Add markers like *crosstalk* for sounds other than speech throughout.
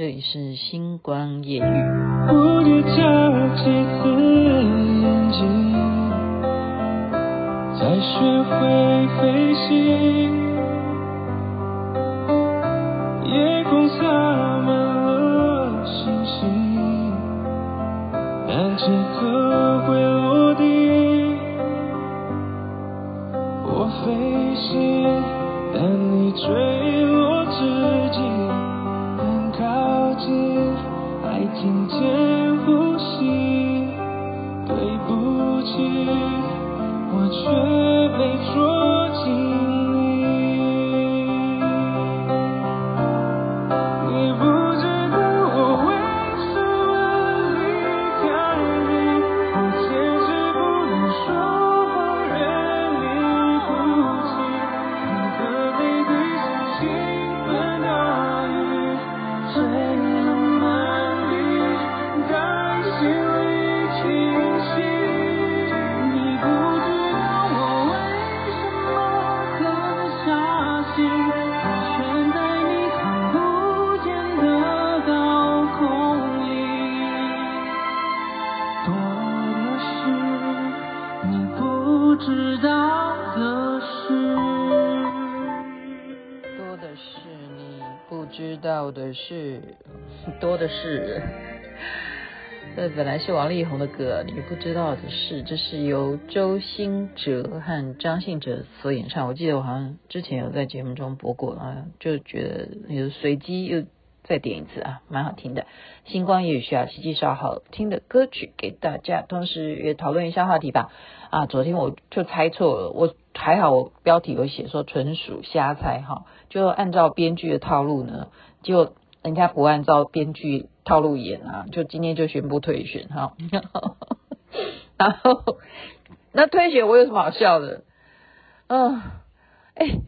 这里是星光夜雨。蝴蝶眨几次眼睛，才学会飞行。夜空洒满了星星，但此刻会落地。我飞行，但你坠我却没捉紧。是多的是，*laughs* 这本来是王力宏的歌，你不知道的是，这是由周兴哲和张信哲所演唱。我记得我好像之前有在节目中播过啊，就觉得有随机又再点一次啊，蛮好听的。星光夜语徐雅琪介绍好听的歌曲给大家，同时也讨论一下话题吧。啊，昨天我就猜错了，我还好，我标题有写说纯属瞎猜哈，就按照编剧的套路呢。就人家不按照编剧套路演啊，就今天就宣布退选哈。*laughs* 然后那退选我有什么好笑的？嗯，哎，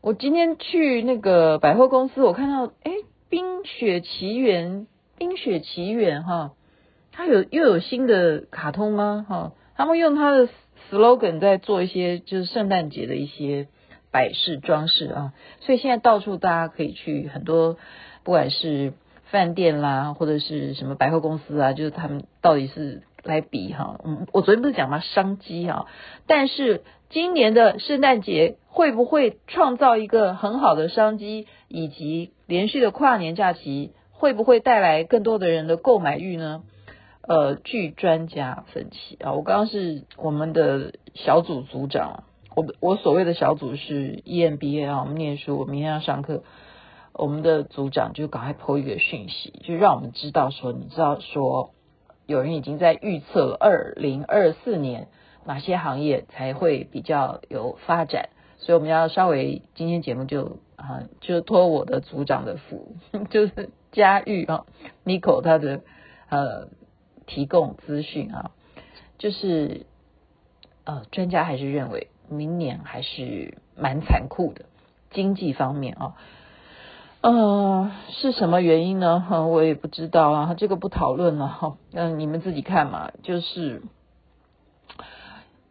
我今天去那个百货公司，我看到哎，《冰雪奇缘》《冰雪奇缘》哈，它有又有新的卡通吗？哈，他们用它的 slogan 在做一些就是圣诞节的一些。摆饰装饰啊，所以现在到处大家可以去很多，不管是饭店啦，或者是什么百货公司啊，就是他们到底是来比哈。嗯，我昨天不是讲吗？商机哈，但是今年的圣诞节会不会创造一个很好的商机，以及连续的跨年假期会不会带来更多的人的购买欲呢？呃，据专家分析啊，我刚刚是我们的小组组长。我我所谓的小组是 EMBA 啊，我们念书，我明天要上课。我们的组长就赶快 po 一个讯息，就让我们知道说，你知道说，有人已经在预测二零二四年哪些行业才会比较有发展，所以我们要稍微今天节目就啊，就托我的组长的福，*laughs* 就是嘉玉啊，Nico 他的呃提供资讯啊，就是呃专家还是认为。明年还是蛮残酷的，经济方面啊，呃，是什么原因呢？我也不知道啊，这个不讨论了哈，嗯，你们自己看嘛。就是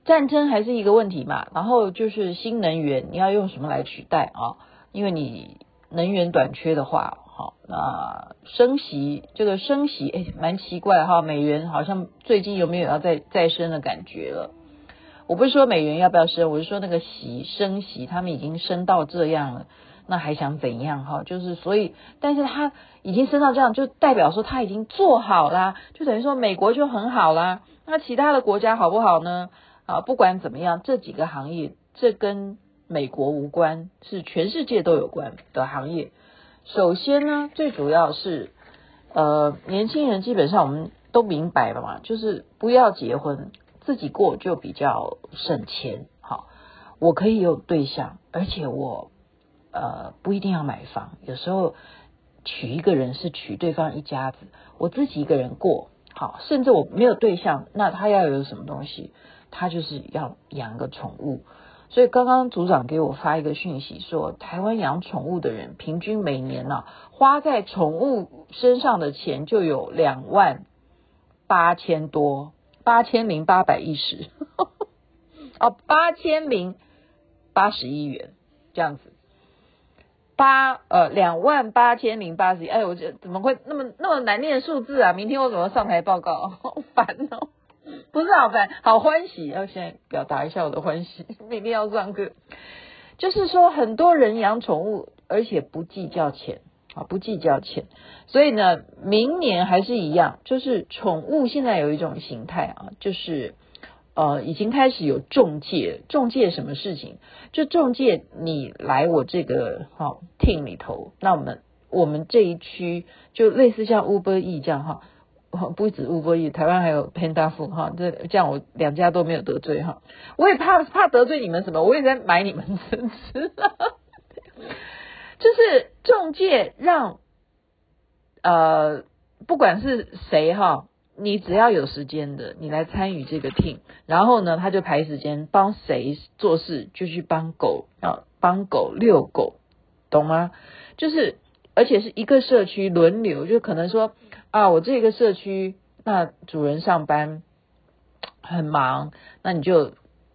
战争还是一个问题嘛，然后就是新能源，你要用什么来取代啊？因为你能源短缺的话，好，那升息这个升息，哎，蛮奇怪哈，美元好像最近有没有要再再升的感觉了？我不是说美元要不要升，我是说那个息升息，他们已经升到这样了，那还想怎样哈？就是所以，但是他已经升到这样，就代表说他已经做好啦，就等于说美国就很好啦。那其他的国家好不好呢？啊，不管怎么样，这几个行业，这跟美国无关，是全世界都有关的行业。首先呢，最主要是呃，年轻人基本上我们都明白了嘛，就是不要结婚。自己过就比较省钱，好，我可以有对象，而且我呃不一定要买房，有时候娶一个人是娶对方一家子，我自己一个人过，好，甚至我没有对象，那他要有什么东西，他就是要养个宠物，所以刚刚组长给我发一个讯息说，台湾养宠物的人平均每年呢、啊、花在宠物身上的钱就有两万八千多。八千零八百一十，*laughs* 哦，八千零八十一元这样子，八呃两万八千零八十一，哎，我觉得怎么会那么那么难念数字啊？明天我怎么上台报告？*laughs* 好烦哦，不是好烦，好欢喜。要先表达一下我的欢喜，*laughs* 明天要上课。就是说，很多人养宠物，而且不计较钱啊，不计较钱。所以呢，明年还是一样，就是宠物现在有一种形态啊，就是。呃，已经开始有中介，中介什么事情？就中介你来我这个哈、哦、team 里头，那我们我们这一区就类似像 Uber E 这样哈、不止 Uber E，台湾还有 Panda Food 哈，这这样我两家都没有得罪哈，我也怕怕得罪你们什么，我也在买你们吃吃，*laughs* 就是中介让呃不管是谁哈。你只要有时间的，你来参与这个 team，然后呢，他就排时间帮谁做事，就去帮狗啊，帮狗遛狗，懂吗？就是而且是一个社区轮流，就可能说啊，我这个社区那主人上班很忙，那你就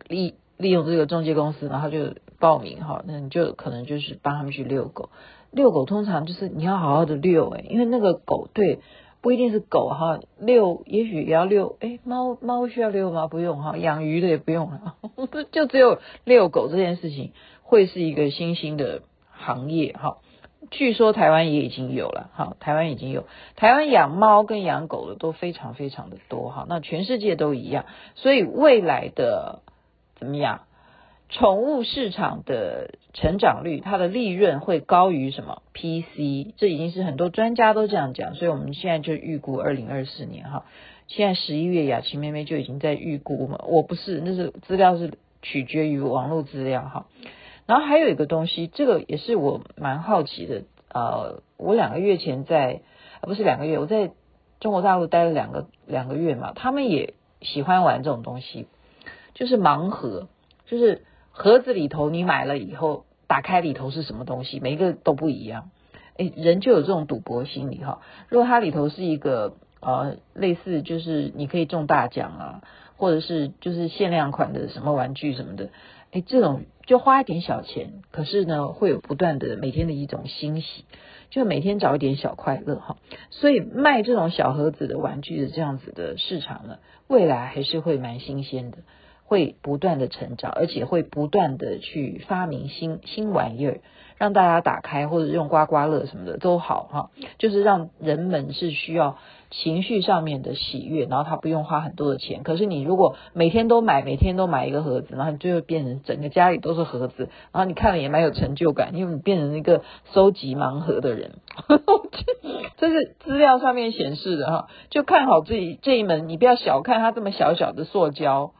利利用这个中介公司，然后就报名哈，那你就可能就是帮他们去遛狗，遛狗通常就是你要好好的遛诶，因为那个狗对。不一定是狗哈，遛也许也要遛。诶，猫猫需要遛吗？不用哈，养鱼的也不用了，*laughs* 就只有遛狗这件事情会是一个新兴的行业哈。据说台湾也已经有了哈，台湾已经有，台湾养猫跟养狗的都非常非常的多哈。那全世界都一样，所以未来的怎么样？宠物市场的成长率，它的利润会高于什么？PC，这已经是很多专家都这样讲，所以我们现在就预估二零二四年哈。现在十一月，雅琪妹妹就已经在预估嘛。我不是，那是资料是取决于网络资料哈。然后还有一个东西，这个也是我蛮好奇的。呃，我两个月前在，不是两个月，我在中国大陆待了两个两个月嘛，他们也喜欢玩这种东西，就是盲盒，就是。盒子里头你买了以后，打开里头是什么东西？每一个都不一样。诶，人就有这种赌博心理哈。如果它里头是一个呃类似就是你可以中大奖啊，或者是就是限量款的什么玩具什么的，诶，这种就花一点小钱，可是呢会有不断的每天的一种欣喜，就每天找一点小快乐哈。所以卖这种小盒子的玩具的这样子的市场呢，未来还是会蛮新鲜的。会不断的成长，而且会不断的去发明新新玩意儿，让大家打开或者用刮刮乐什么的都好哈，就是让人们是需要情绪上面的喜悦，然后他不用花很多的钱。可是你如果每天都买，每天都买一个盒子，然后你就会变成整个家里都是盒子，然后你看了也蛮有成就感，因为你变成一个收集盲盒的人。*laughs* 这是资料上面显示的哈，就看好自己这一门，你不要小看它这么小小的塑胶。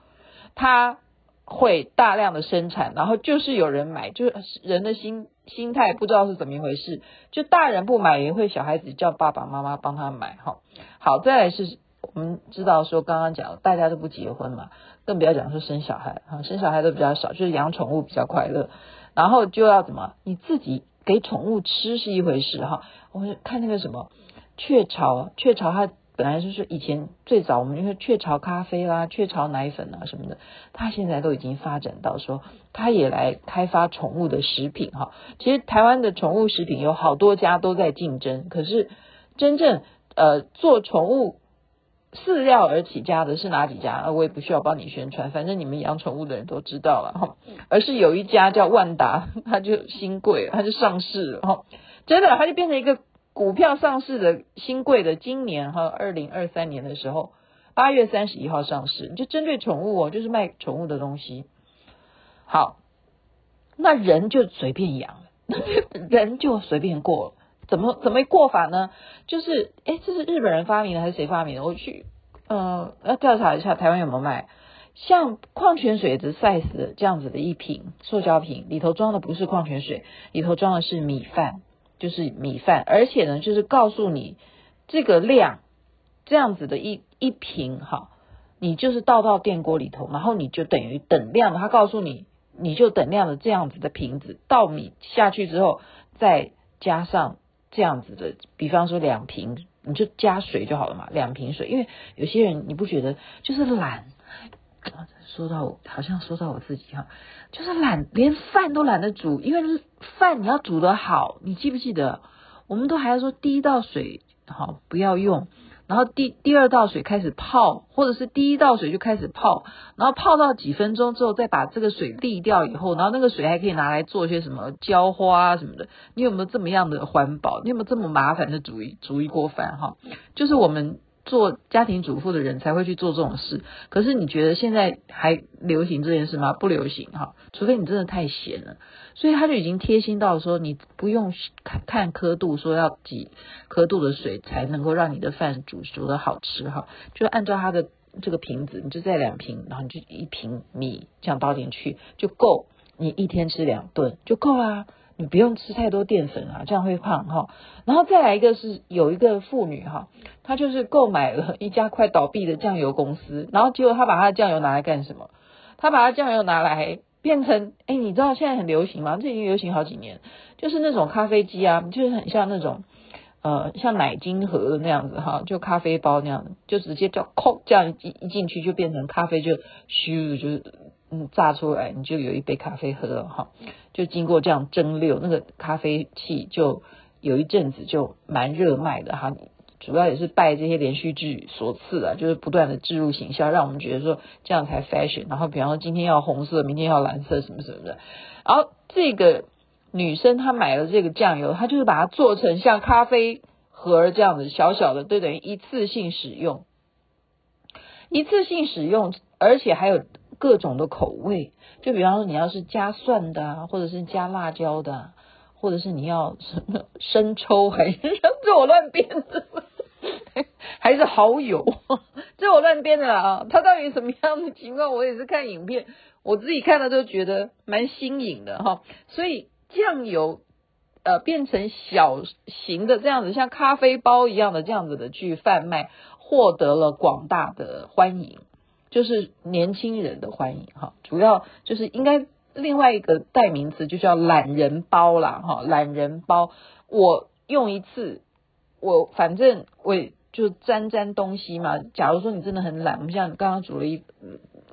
它会大量的生产，然后就是有人买，就是人的心心态不知道是怎么一回事，就大人不买也会小孩子叫爸爸妈妈帮他买哈。好，再来是我们知道说刚刚讲大家都不结婚嘛，更不要讲说生小孩哈，生小孩都比较少，就是养宠物比较快乐，然后就要怎么你自己给宠物吃是一回事哈。我们看那个什么雀巢，雀巢它。本来就是以前最早我们因为雀巢咖啡啦、雀巢奶粉啊什么的，它现在都已经发展到说，它也来开发宠物的食品哈。其实台湾的宠物食品有好多家都在竞争，可是真正呃做宠物饲料而起家的是哪几家？我也不需要帮你宣传，反正你们养宠物的人都知道了哈。而是有一家叫万达，*laughs* 它就新贵，它就上市了哈。真的，它就变成一个。股票上市的新贵的，今年哈，二零二三年的时候，八月三十一号上市，就针对宠物哦，就是卖宠物的东西。好，那人就随便养，*laughs* 人就随便过，怎么怎么过法呢？就是，哎，这是日本人发明的还是谁发明的？我去，呃，要调查一下台湾有没有卖，像矿泉水的 size 这样子的一瓶塑胶瓶，里头装的不是矿泉水，里头装的是米饭。就是米饭，而且呢，就是告诉你这个量，这样子的一一瓶哈，你就是倒到电锅里头，然后你就等于等量的，他告诉你，你就等量的这样子的瓶子倒米下去之后，再加上这样子的，比方说两瓶，你就加水就好了嘛，两瓶水，因为有些人你不觉得就是懒。说到我好像说到我自己哈，就是懒，连饭都懒得煮，因为饭你要煮得好，你记不记得？我们都还要说第一道水好不要用。然后第第二道水开始泡，或者是第一道水就开始泡，然后泡到几分钟之后再把这个水沥掉以后，然后那个水还可以拿来做些什么浇花啊什么的。你有没有这么样的环保？你有没有这么麻烦的煮一煮一锅饭？哈，就是我们。做家庭主妇的人才会去做这种事，可是你觉得现在还流行这件事吗？不流行哈，除非你真的太闲了。所以他就已经贴心到说，你不用看看刻度，说要几刻度的水才能够让你的饭煮煮的好吃哈，就按照他的这个瓶子，你就再两瓶，然后你就一瓶米这样倒进去就够，你一天吃两顿就够啦。你不用吃太多淀粉啊，这样会胖哈。然后再来一个是有一个妇女哈，她就是购买了一家快倒闭的酱油公司，然后结果她把她的酱油拿来干什么？她把她酱油拿来变成，哎，你知道现在很流行吗？这已经流行好几年，就是那种咖啡机啊，就是很像那种呃像奶精盒那样子哈，就咖啡包那样的，就直接叫扣这样一一进去就变成咖啡就咻就。嗯，榨出来你就有一杯咖啡喝了哈，就经过这样蒸馏，那个咖啡器就有一阵子就蛮热卖的哈。主要也是拜这些连续剧所赐啊，就是不断的置入行销，让我们觉得说这样才 fashion。然后比方说今天要红色，明天要蓝色什么什么的。然后这个女生她买了这个酱油，她就是把它做成像咖啡盒这样子小小的，就，等于一次性使用，一次性使用，而且还有。各种的口味，就比方说你要是加蒜的啊，或者是加辣椒的啊，或者是你要什 *laughs* 么生抽，还是 *laughs* *laughs* 这我乱编的，还是蚝油，这我乱编的啊。它到底什么样的情况？我也是看影片，我自己看了都觉得蛮新颖的哈。所以酱油呃变成小型的这样子，像咖啡包一样的这样子的去贩卖，获得了广大的欢迎。就是年轻人的欢迎哈，主要就是应该另外一个代名词就叫懒人包啦哈，懒人包我用一次，我反正我就沾沾东西嘛。假如说你真的很懒，我们像刚刚煮了一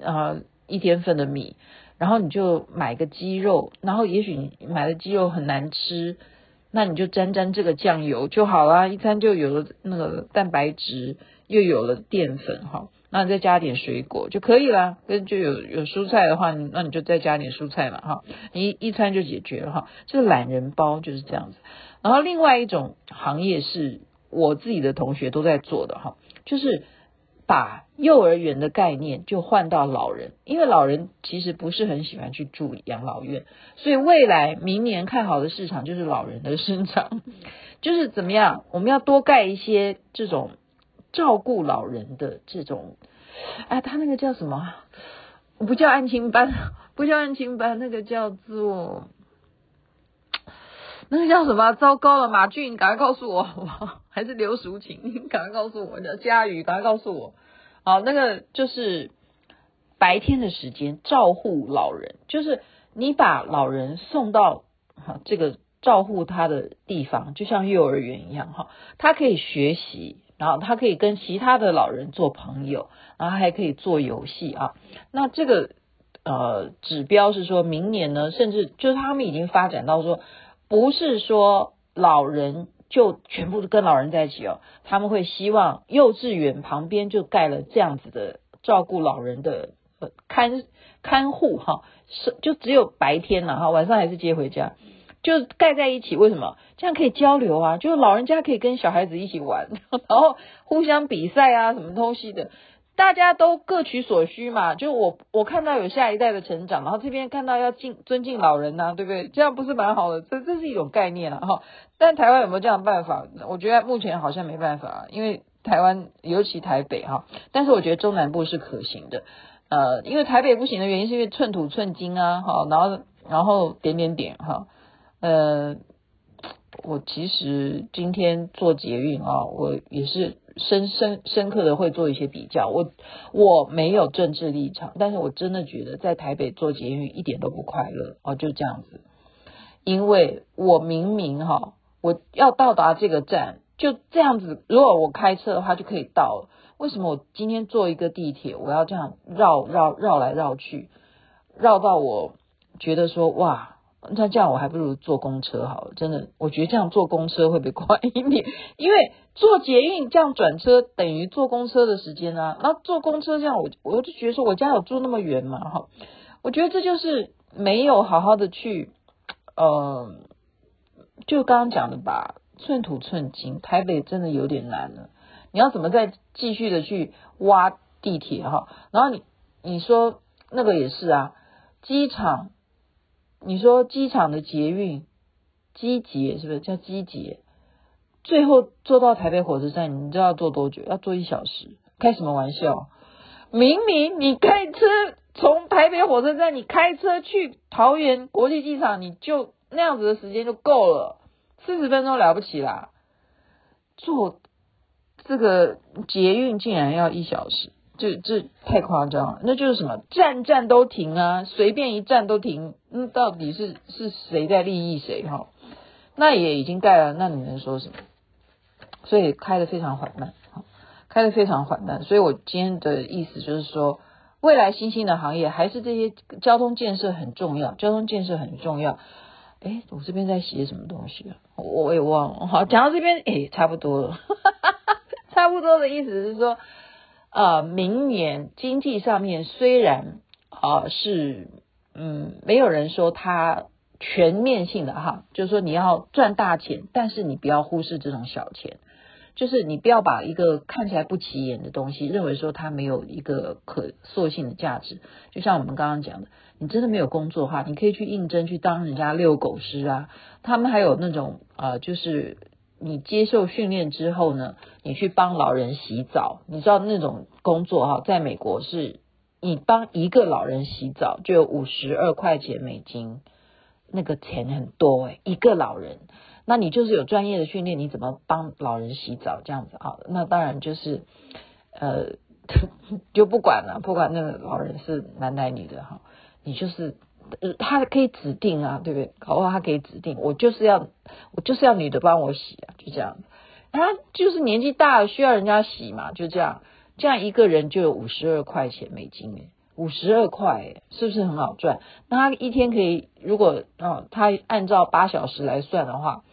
啊一天份的米，然后你就买个鸡肉，然后也许你买的鸡肉很难吃，那你就沾沾这个酱油就好啦，一餐就有了那个蛋白质，又有了淀粉哈。那你再加点水果就可以了，跟就有有蔬菜的话，那你就再加点蔬菜嘛，哈，你一餐就解决了哈。这个懒人包就是这样子。然后另外一种行业是我自己的同学都在做的哈，就是把幼儿园的概念就换到老人，因为老人其实不是很喜欢去住养老院，所以未来明年看好的市场就是老人的市场，就是怎么样，我们要多盖一些这种。照顾老人的这种，哎，他那个叫什么？不叫安亲班，*laughs* 不叫安亲班，那个叫做，那个叫什么？糟糕了，马俊，你赶快告诉我，好不好？还是刘淑琴，你赶快告诉我，叫佳宇，赶快告诉我。好，那个就是白天的时间照护老人，就是你把老人送到哈这个照护他的地方，就像幼儿园一样哈，他可以学习。然后他可以跟其他的老人做朋友，然后还可以做游戏啊。那这个呃指标是说明年呢，甚至就是他们已经发展到说，不是说老人就全部都跟老人在一起哦，他们会希望幼稚园旁边就盖了这样子的照顾老人的看看护哈，是就只有白天了哈，晚上还是接回家。就盖在一起，为什么？这样可以交流啊，就是老人家可以跟小孩子一起玩，*laughs* 然后互相比赛啊，什么东西的，大家都各取所需嘛。就我我看到有下一代的成长，然后这边看到要敬尊敬老人呐，对不对？这样不是蛮好的？这这是一种概念啊。哈。但台湾有没有这样的办法？我觉得目前好像没办法，因为台湾尤其台北哈，但是我觉得中南部是可行的。呃，因为台北不行的原因是因为寸土寸金啊，哈，然后然后点点点哈。呃，我其实今天做捷运啊，我也是深深深刻的会做一些比较。我我没有政治立场，但是我真的觉得在台北做捷运一点都不快乐哦，就这样子。因为我明明哈，我要到达这个站，就这样子，如果我开车的话就可以到，为什么我今天坐一个地铁，我要这样绕绕绕来绕去，绕到我觉得说哇，那这样我还不如坐公车好了。真的，我觉得这样坐公车会比快一点，因为坐捷运这样转车等于坐公车的时间啊。那坐公车这样，我我就觉得说我家有住那么远嘛哈，我觉得这就是没有好好的去，呃，就刚刚讲的吧。寸土寸金，台北真的有点难了。你要怎么再继续的去挖地铁哈？然后你你说那个也是啊，机场，你说机场的捷运，机捷是不是叫机捷？最后坐到台北火车站，你知道要坐多久？要坐一小时？开什么玩笑？明明你开车从台北火车站，你开车去桃园国际机场，你就那样子的时间就够了。四十分钟了不起啦，坐这个捷运竟然要一小时，这这太夸张了。那就是什么站站都停啊，随便一站都停。嗯，到底是是谁在利益谁哈？那也已经盖了，那你能说什么？所以开得非常缓慢，开得非常缓慢。所以我今天的意思就是说，未来新兴的行业还是这些交通建设很重要，交通建设很重要。哎，我这边在写什么东西啊？我也忘了。好，讲到这边，哎，差不多了。*laughs* 差不多的意思是说，呃，明年经济上面虽然、呃、是，嗯，没有人说它全面性的哈，就是说你要赚大钱，但是你不要忽视这种小钱。就是你不要把一个看起来不起眼的东西，认为说它没有一个可塑性的价值。就像我们刚刚讲的，你真的没有工作的话，你可以去应征去当人家遛狗师啊。他们还有那种呃，就是你接受训练之后呢，你去帮老人洗澡。你知道那种工作哈，在美国是你帮一个老人洗澡就有五十二块钱美金，那个钱很多诶，一个老人。那你就是有专业的训练，你怎么帮老人洗澡这样子啊？那当然就是，呃，*laughs* 就不管了，不管那个老人是男的女的哈，你就是他可以指定啊，对不对？搞不好他可以指定，我就是要我就是要女的帮我洗啊，就这样。他就是年纪大了需要人家洗嘛，就这样，这样一个人就有五十二块钱美金诶。五十二块，是不是很好赚？那他一天可以，如果哦，他按照八小时来算的话。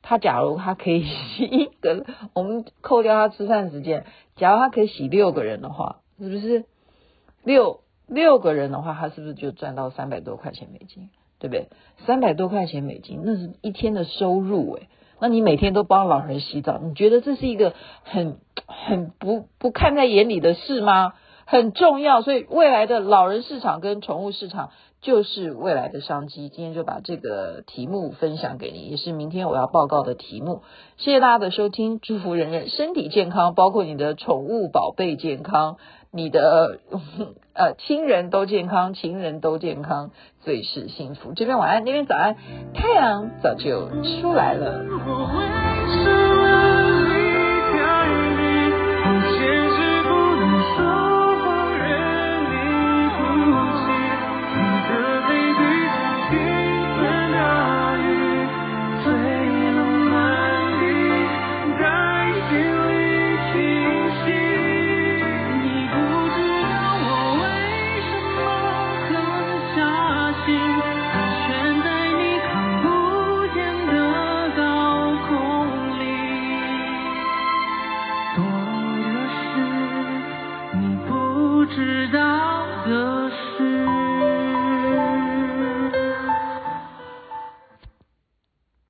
他假如他可以洗一个，我们扣掉他吃饭时间，假如他可以洗六个人的话，是不是六六个人的话，他是不是就赚到三百多块钱美金？对不对？三百多块钱美金，那是一天的收入诶。那你每天都帮老人洗澡，你觉得这是一个很很不不看在眼里的事吗？很重要，所以未来的老人市场跟宠物市场。就是未来的商机，今天就把这个题目分享给你，也是明天我要报告的题目。谢谢大家的收听，祝福人人身体健康，包括你的宠物宝贝健康，你的 *laughs* 呃亲人都健康，情人都健康，最是幸福。这边晚安，那边早安，太阳早就出来了。